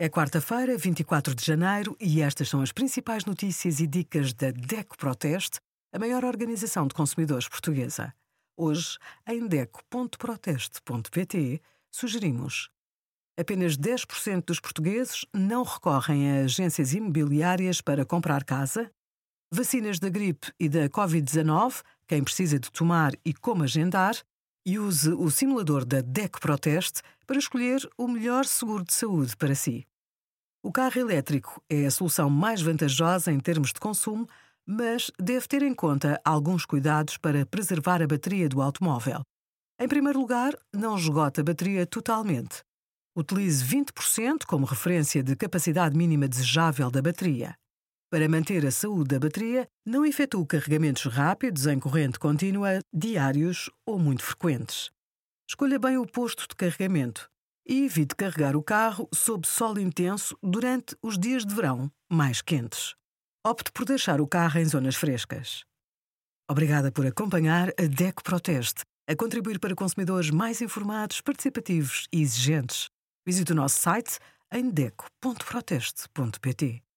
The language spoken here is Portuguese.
É quarta-feira, 24 de janeiro, e estas são as principais notícias e dicas da DECO Proteste, a maior organização de consumidores portuguesa. Hoje, em DECO.proteste.pt, sugerimos. Apenas 10% dos portugueses não recorrem a agências imobiliárias para comprar casa, vacinas da gripe e da Covid-19, quem precisa de tomar e como agendar, e use o simulador da DEC Proteste para escolher o melhor seguro de saúde para si. O carro elétrico é a solução mais vantajosa em termos de consumo, mas deve ter em conta alguns cuidados para preservar a bateria do automóvel. Em primeiro lugar, não esgota a bateria totalmente. Utilize 20% como referência de capacidade mínima desejável da bateria. Para manter a saúde da bateria, não efetue carregamentos rápidos em corrente contínua, diários ou muito frequentes. Escolha bem o posto de carregamento e evite carregar o carro sob sol intenso durante os dias de verão mais quentes. Opte por deixar o carro em zonas frescas. Obrigada por acompanhar a DECO Proteste, a contribuir para consumidores mais informados, participativos e exigentes. Visite o nosso site em deco.proteste.pt.